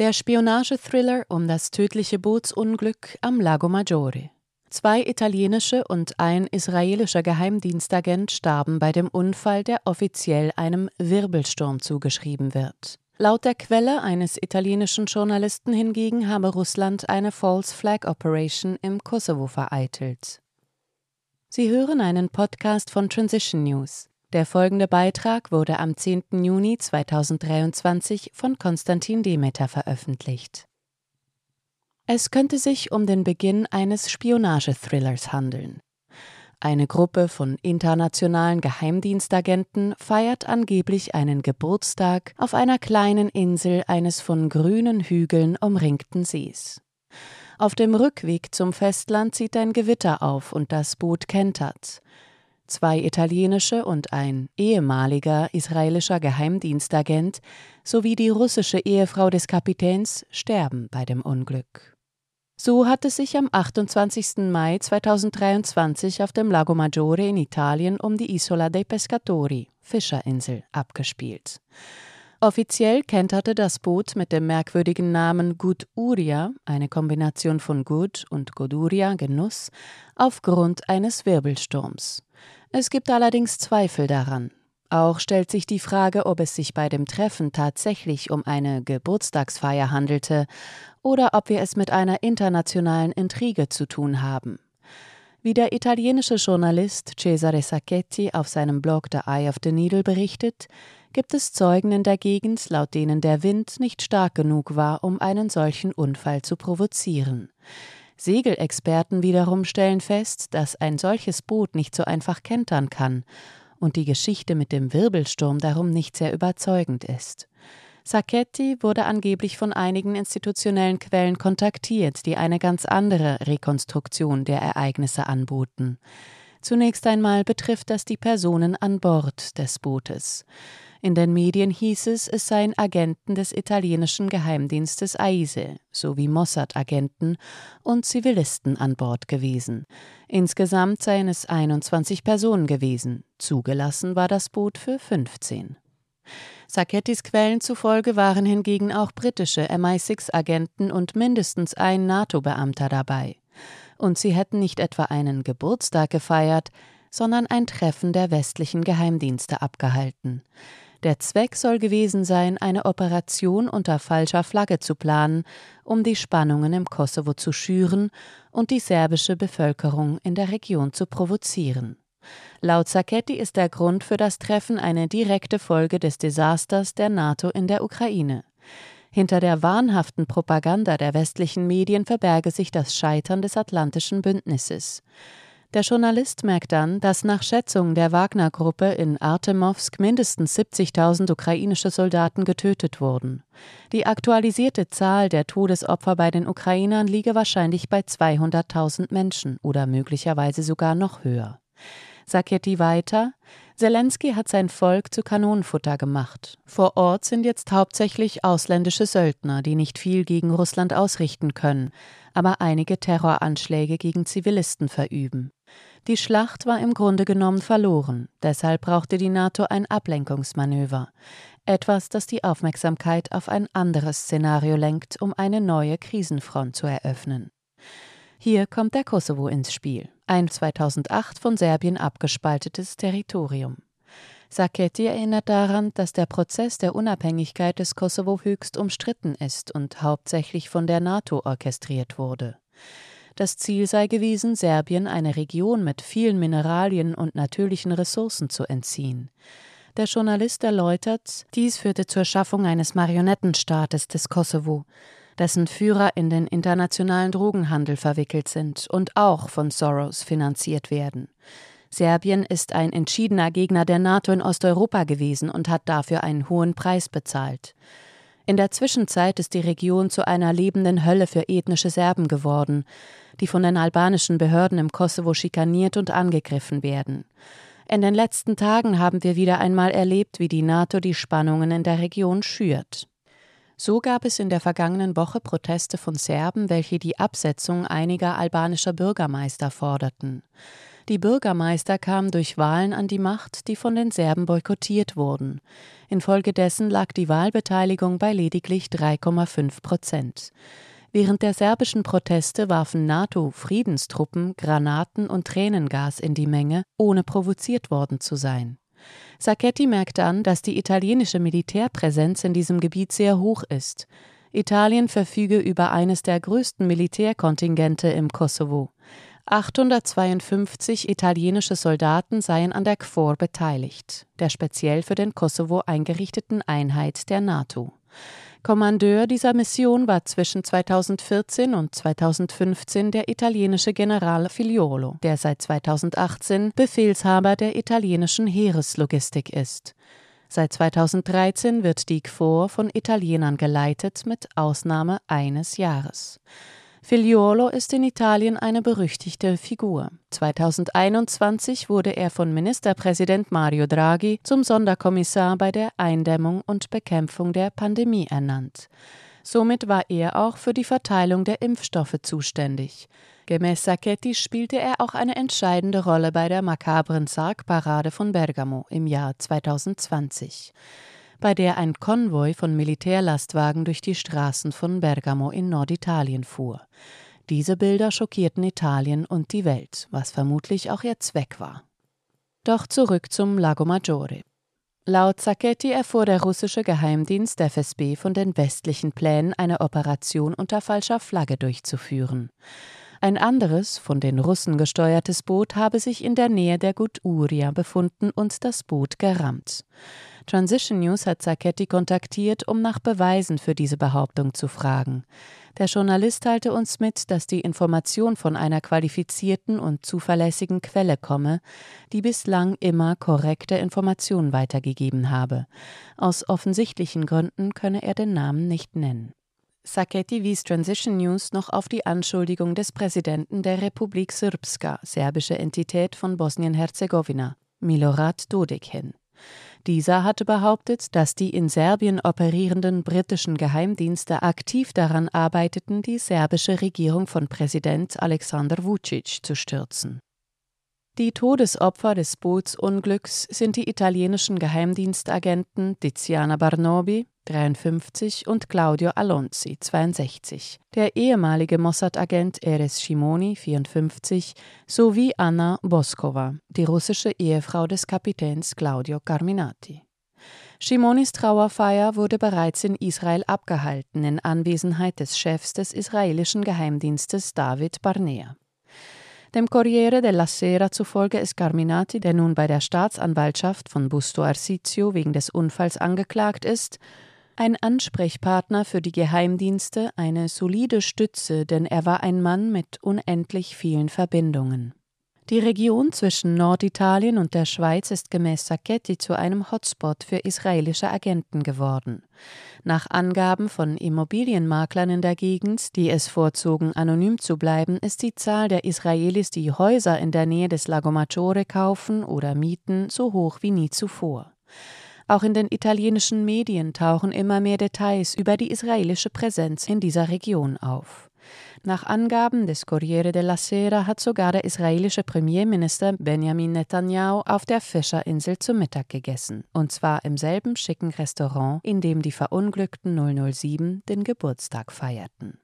Der Spionagethriller um das tödliche Bootsunglück am Lago Maggiore. Zwei italienische und ein israelischer Geheimdienstagent starben bei dem Unfall, der offiziell einem Wirbelsturm zugeschrieben wird. Laut der Quelle eines italienischen Journalisten hingegen habe Russland eine False Flag Operation im Kosovo vereitelt. Sie hören einen Podcast von Transition News. Der folgende Beitrag wurde am 10. Juni 2023 von Konstantin Demeter veröffentlicht. Es könnte sich um den Beginn eines Spionagethrillers handeln. Eine Gruppe von internationalen Geheimdienstagenten feiert angeblich einen Geburtstag auf einer kleinen Insel eines von grünen Hügeln umringten Sees. Auf dem Rückweg zum Festland zieht ein Gewitter auf und das Boot kentert. Zwei italienische und ein ehemaliger israelischer Geheimdienstagent sowie die russische Ehefrau des Kapitäns sterben bei dem Unglück. So hat es sich am 28. Mai 2023 auf dem Lago Maggiore in Italien um die Isola dei Pescatori, Fischerinsel, abgespielt. Offiziell kenterte das Boot mit dem merkwürdigen Namen Gut Uria, eine Kombination von Gut und Goduria, Genuss, aufgrund eines Wirbelsturms. Es gibt allerdings Zweifel daran. Auch stellt sich die Frage, ob es sich bei dem Treffen tatsächlich um eine Geburtstagsfeier handelte oder ob wir es mit einer internationalen Intrige zu tun haben. Wie der italienische Journalist Cesare Sacchetti auf seinem Blog The Eye of the Needle berichtet, gibt es Zeugen in der Gegend, laut denen der Wind nicht stark genug war, um einen solchen Unfall zu provozieren. Segelexperten wiederum stellen fest, dass ein solches Boot nicht so einfach kentern kann und die Geschichte mit dem Wirbelsturm darum nicht sehr überzeugend ist. Sacchetti wurde angeblich von einigen institutionellen Quellen kontaktiert, die eine ganz andere Rekonstruktion der Ereignisse anboten. Zunächst einmal betrifft das die Personen an Bord des Bootes. In den Medien hieß es, es seien Agenten des italienischen Geheimdienstes AISE sowie Mossad-Agenten und Zivilisten an Bord gewesen. Insgesamt seien es 21 Personen gewesen. Zugelassen war das Boot für 15. Sacchettis Quellen zufolge waren hingegen auch britische MI6-Agenten und mindestens ein NATO-Beamter dabei. Und sie hätten nicht etwa einen Geburtstag gefeiert, sondern ein Treffen der westlichen Geheimdienste abgehalten. Der Zweck soll gewesen sein, eine Operation unter falscher Flagge zu planen, um die Spannungen im Kosovo zu schüren und die serbische Bevölkerung in der Region zu provozieren. Laut Sacchetti ist der Grund für das Treffen eine direkte Folge des Desasters der NATO in der Ukraine. Hinter der wahnhaften Propaganda der westlichen Medien verberge sich das Scheitern des Atlantischen Bündnisses. Der Journalist merkt dann, dass nach Schätzungen der Wagner-Gruppe in Artemowsk mindestens 70.000 ukrainische Soldaten getötet wurden. Die aktualisierte Zahl der Todesopfer bei den Ukrainern liege wahrscheinlich bei 200.000 Menschen oder möglicherweise sogar noch höher. Saketti weiter, Zelensky hat sein Volk zu Kanonenfutter gemacht. Vor Ort sind jetzt hauptsächlich ausländische Söldner, die nicht viel gegen Russland ausrichten können, aber einige Terroranschläge gegen Zivilisten verüben. Die Schlacht war im Grunde genommen verloren, deshalb brauchte die NATO ein Ablenkungsmanöver, etwas, das die Aufmerksamkeit auf ein anderes Szenario lenkt, um eine neue Krisenfront zu eröffnen. Hier kommt der Kosovo ins Spiel, ein 2008 von Serbien abgespaltetes Territorium. Sacchetti erinnert daran, dass der Prozess der Unabhängigkeit des Kosovo höchst umstritten ist und hauptsächlich von der NATO orchestriert wurde. Das Ziel sei gewesen, Serbien eine Region mit vielen Mineralien und natürlichen Ressourcen zu entziehen. Der Journalist erläutert, dies führte zur Schaffung eines Marionettenstaates des Kosovo, dessen Führer in den internationalen Drogenhandel verwickelt sind und auch von Soros finanziert werden. Serbien ist ein entschiedener Gegner der NATO in Osteuropa gewesen und hat dafür einen hohen Preis bezahlt. In der Zwischenzeit ist die Region zu einer lebenden Hölle für ethnische Serben geworden, die von den albanischen Behörden im Kosovo schikaniert und angegriffen werden. In den letzten Tagen haben wir wieder einmal erlebt, wie die NATO die Spannungen in der Region schürt. So gab es in der vergangenen Woche Proteste von Serben, welche die Absetzung einiger albanischer Bürgermeister forderten. Die Bürgermeister kamen durch Wahlen an die Macht, die von den Serben boykottiert wurden. Infolgedessen lag die Wahlbeteiligung bei lediglich 3,5 Prozent. Während der serbischen Proteste warfen NATO-Friedenstruppen Granaten und Tränengas in die Menge, ohne provoziert worden zu sein. Sacchetti merkte an, dass die italienische Militärpräsenz in diesem Gebiet sehr hoch ist. Italien verfüge über eines der größten Militärkontingente im Kosovo. 852 italienische Soldaten seien an der KFOR beteiligt, der speziell für den Kosovo eingerichteten Einheit der NATO. Kommandeur dieser Mission war zwischen 2014 und 2015 der italienische General Figliolo, der seit 2018 Befehlshaber der italienischen Heereslogistik ist. Seit 2013 wird die KFOR von Italienern geleitet, mit Ausnahme eines Jahres. Figliuolo ist in Italien eine berüchtigte Figur. 2021 wurde er von Ministerpräsident Mario Draghi zum Sonderkommissar bei der Eindämmung und Bekämpfung der Pandemie ernannt. Somit war er auch für die Verteilung der Impfstoffe zuständig. Gemäß Sacchetti spielte er auch eine entscheidende Rolle bei der makabren Sargparade von Bergamo im Jahr 2020 bei der ein Konvoi von Militärlastwagen durch die Straßen von Bergamo in Norditalien fuhr. Diese Bilder schockierten Italien und die Welt, was vermutlich auch ihr Zweck war. Doch zurück zum Lago Maggiore. Laut Sacchetti erfuhr der russische Geheimdienst FSB von den westlichen Plänen, eine Operation unter falscher Flagge durchzuführen. Ein anderes, von den Russen gesteuertes Boot habe sich in der Nähe der Gut Uria befunden und das Boot gerammt. Transition News hat Sacchetti kontaktiert, um nach Beweisen für diese Behauptung zu fragen. Der Journalist teilte uns mit, dass die Information von einer qualifizierten und zuverlässigen Quelle komme, die bislang immer korrekte Informationen weitergegeben habe. Aus offensichtlichen Gründen könne er den Namen nicht nennen. Sacchetti wies Transition News noch auf die Anschuldigung des Präsidenten der Republik Srpska, serbische Entität von Bosnien-Herzegowina, Milorad Dodik hin. Dieser hatte behauptet, dass die in Serbien operierenden britischen Geheimdienste aktiv daran arbeiteten, die serbische Regierung von Präsident Alexander Vucic zu stürzen. Die Todesopfer des Bootsunglücks sind die italienischen Geheimdienstagenten Tiziana Barnobi, 53, und Claudio Alonzi, 62, der ehemalige Mossad-Agent Eres Shimoni, 54, sowie Anna Boskova, die russische Ehefrau des Kapitäns Claudio Carminati. Shimonis Trauerfeier wurde bereits in Israel abgehalten in Anwesenheit des Chefs des israelischen Geheimdienstes David Barnea. Dem Corriere della Sera zufolge ist Carminati, der nun bei der Staatsanwaltschaft von Busto Arsizio wegen des Unfalls angeklagt ist, ein Ansprechpartner für die Geheimdienste, eine solide Stütze, denn er war ein Mann mit unendlich vielen Verbindungen. Die Region zwischen Norditalien und der Schweiz ist gemäß Sacchetti zu einem Hotspot für israelische Agenten geworden. Nach Angaben von Immobilienmaklern in der Gegend, die es vorzogen, anonym zu bleiben, ist die Zahl der Israelis, die Häuser in der Nähe des Lago Maggiore kaufen oder mieten, so hoch wie nie zuvor. Auch in den italienischen Medien tauchen immer mehr Details über die israelische Präsenz in dieser Region auf. Nach Angaben des Corriere della Sera hat sogar der israelische Premierminister Benjamin Netanyahu auf der Fischerinsel zu Mittag gegessen, und zwar im selben schicken Restaurant, in dem die verunglückten 007 den Geburtstag feierten.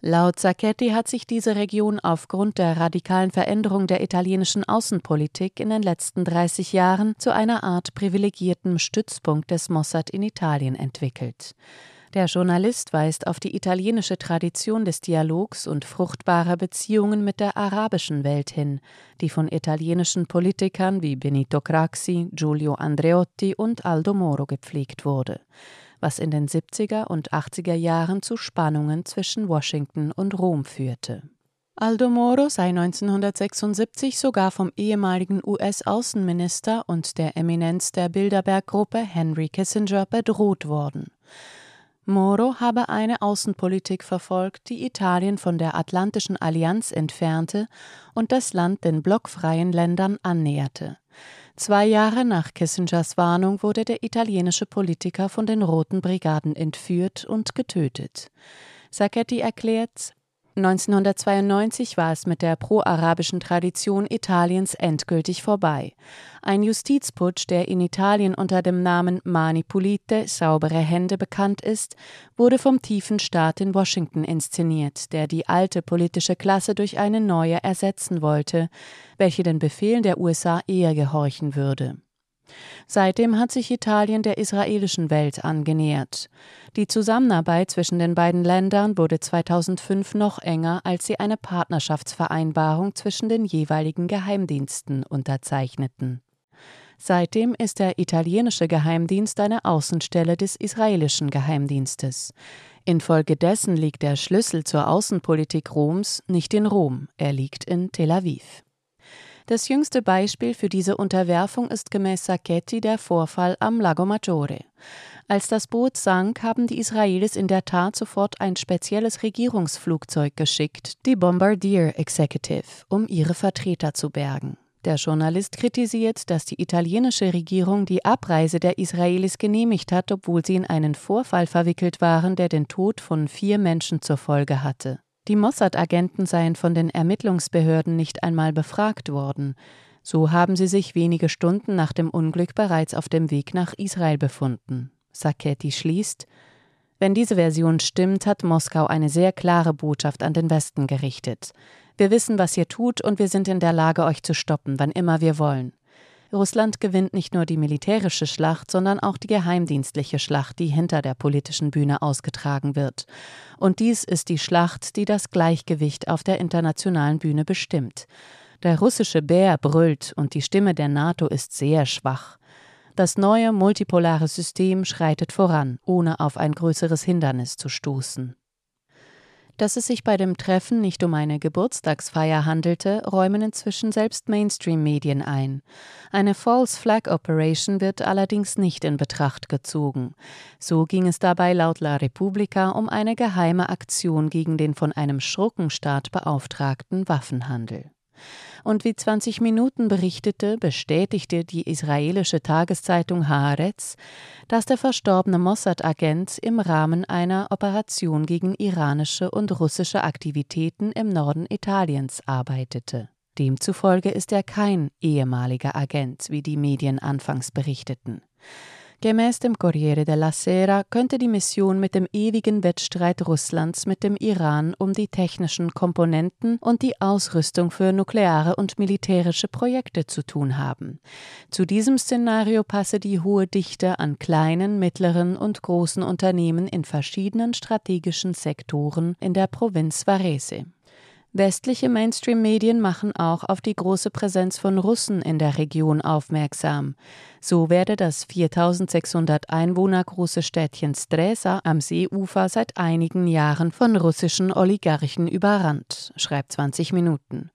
Laut Sacchetti hat sich diese Region aufgrund der radikalen Veränderung der italienischen Außenpolitik in den letzten 30 Jahren zu einer Art privilegiertem Stützpunkt des Mossad in Italien entwickelt. Der Journalist weist auf die italienische Tradition des Dialogs und fruchtbarer Beziehungen mit der arabischen Welt hin, die von italienischen Politikern wie Benito Craxi, Giulio Andreotti und Aldo Moro gepflegt wurde was in den 70er und 80er Jahren zu Spannungen zwischen Washington und Rom führte. Aldo Moro sei 1976 sogar vom ehemaligen US-Außenminister und der Eminenz der Bilderberg-Gruppe Henry Kissinger bedroht worden. Moro habe eine Außenpolitik verfolgt, die Italien von der Atlantischen Allianz entfernte und das Land den blockfreien Ländern annäherte. Zwei Jahre nach Kissingers Warnung wurde der italienische Politiker von den Roten Brigaden entführt und getötet. Sacchetti erklärt, 1992 war es mit der pro-arabischen Tradition Italiens endgültig vorbei. Ein Justizputsch, der in Italien unter dem Namen Mani Pulite, saubere Hände bekannt ist, wurde vom tiefen Staat in Washington inszeniert, der die alte politische Klasse durch eine neue ersetzen wollte, welche den Befehlen der USA eher gehorchen würde. Seitdem hat sich Italien der israelischen Welt angenähert. Die Zusammenarbeit zwischen den beiden Ländern wurde 2005 noch enger, als sie eine Partnerschaftsvereinbarung zwischen den jeweiligen Geheimdiensten unterzeichneten. Seitdem ist der italienische Geheimdienst eine Außenstelle des israelischen Geheimdienstes. Infolgedessen liegt der Schlüssel zur Außenpolitik Roms nicht in Rom, er liegt in Tel Aviv. Das jüngste Beispiel für diese Unterwerfung ist gemäß Sacchetti der Vorfall am Lago Maggiore. Als das Boot sank, haben die Israelis in der Tat sofort ein spezielles Regierungsflugzeug geschickt, die Bombardier Executive, um ihre Vertreter zu bergen. Der Journalist kritisiert, dass die italienische Regierung die Abreise der Israelis genehmigt hat, obwohl sie in einen Vorfall verwickelt waren, der den Tod von vier Menschen zur Folge hatte. Die Mossad-Agenten seien von den Ermittlungsbehörden nicht einmal befragt worden. So haben sie sich wenige Stunden nach dem Unglück bereits auf dem Weg nach Israel befunden. Sacchetti schließt, wenn diese Version stimmt, hat Moskau eine sehr klare Botschaft an den Westen gerichtet. Wir wissen, was ihr tut, und wir sind in der Lage, euch zu stoppen, wann immer wir wollen. Russland gewinnt nicht nur die militärische Schlacht, sondern auch die geheimdienstliche Schlacht, die hinter der politischen Bühne ausgetragen wird. Und dies ist die Schlacht, die das Gleichgewicht auf der internationalen Bühne bestimmt. Der russische Bär brüllt und die Stimme der NATO ist sehr schwach. Das neue multipolare System schreitet voran, ohne auf ein größeres Hindernis zu stoßen. Dass es sich bei dem Treffen nicht um eine Geburtstagsfeier handelte, räumen inzwischen selbst Mainstream-Medien ein. Eine False Flag Operation wird allerdings nicht in Betracht gezogen. So ging es dabei laut La Repubblica um eine geheime Aktion gegen den von einem Schurkenstaat beauftragten Waffenhandel. Und wie 20 Minuten berichtete, bestätigte die israelische Tageszeitung Haaretz, dass der verstorbene Mossad-Agent im Rahmen einer Operation gegen iranische und russische Aktivitäten im Norden Italiens arbeitete. Demzufolge ist er kein ehemaliger Agent, wie die Medien anfangs berichteten. Gemäß dem Corriere della Sera könnte die Mission mit dem ewigen Wettstreit Russlands mit dem Iran um die technischen Komponenten und die Ausrüstung für nukleare und militärische Projekte zu tun haben. Zu diesem Szenario passe die hohe Dichte an kleinen, mittleren und großen Unternehmen in verschiedenen strategischen Sektoren in der Provinz Varese. Westliche Mainstream-Medien machen auch auf die große Präsenz von Russen in der Region aufmerksam. So werde das 4600 Einwohner große Städtchen Stresa am Seeufer seit einigen Jahren von russischen Oligarchen überrannt, schreibt 20 Minuten.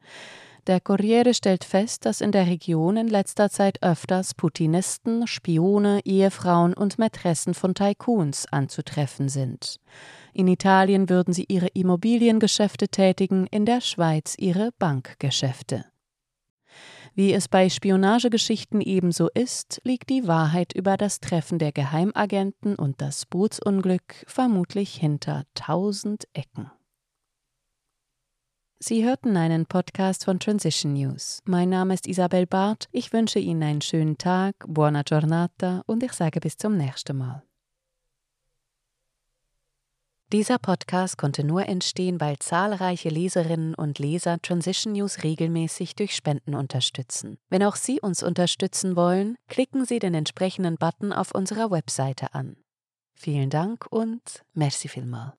Der Corriere stellt fest, dass in der Region in letzter Zeit öfters Putinisten, Spione, Ehefrauen und Mätressen von Tycoons anzutreffen sind. In Italien würden sie ihre Immobiliengeschäfte tätigen, in der Schweiz ihre Bankgeschäfte. Wie es bei Spionagegeschichten ebenso ist, liegt die Wahrheit über das Treffen der Geheimagenten und das Bootsunglück vermutlich hinter tausend Ecken. Sie hörten einen Podcast von Transition News. Mein Name ist Isabel Barth. Ich wünsche Ihnen einen schönen Tag, buona giornata und ich sage bis zum nächsten Mal. Dieser Podcast konnte nur entstehen, weil zahlreiche Leserinnen und Leser Transition News regelmäßig durch Spenden unterstützen. Wenn auch Sie uns unterstützen wollen, klicken Sie den entsprechenden Button auf unserer Webseite an. Vielen Dank und merci vielmal.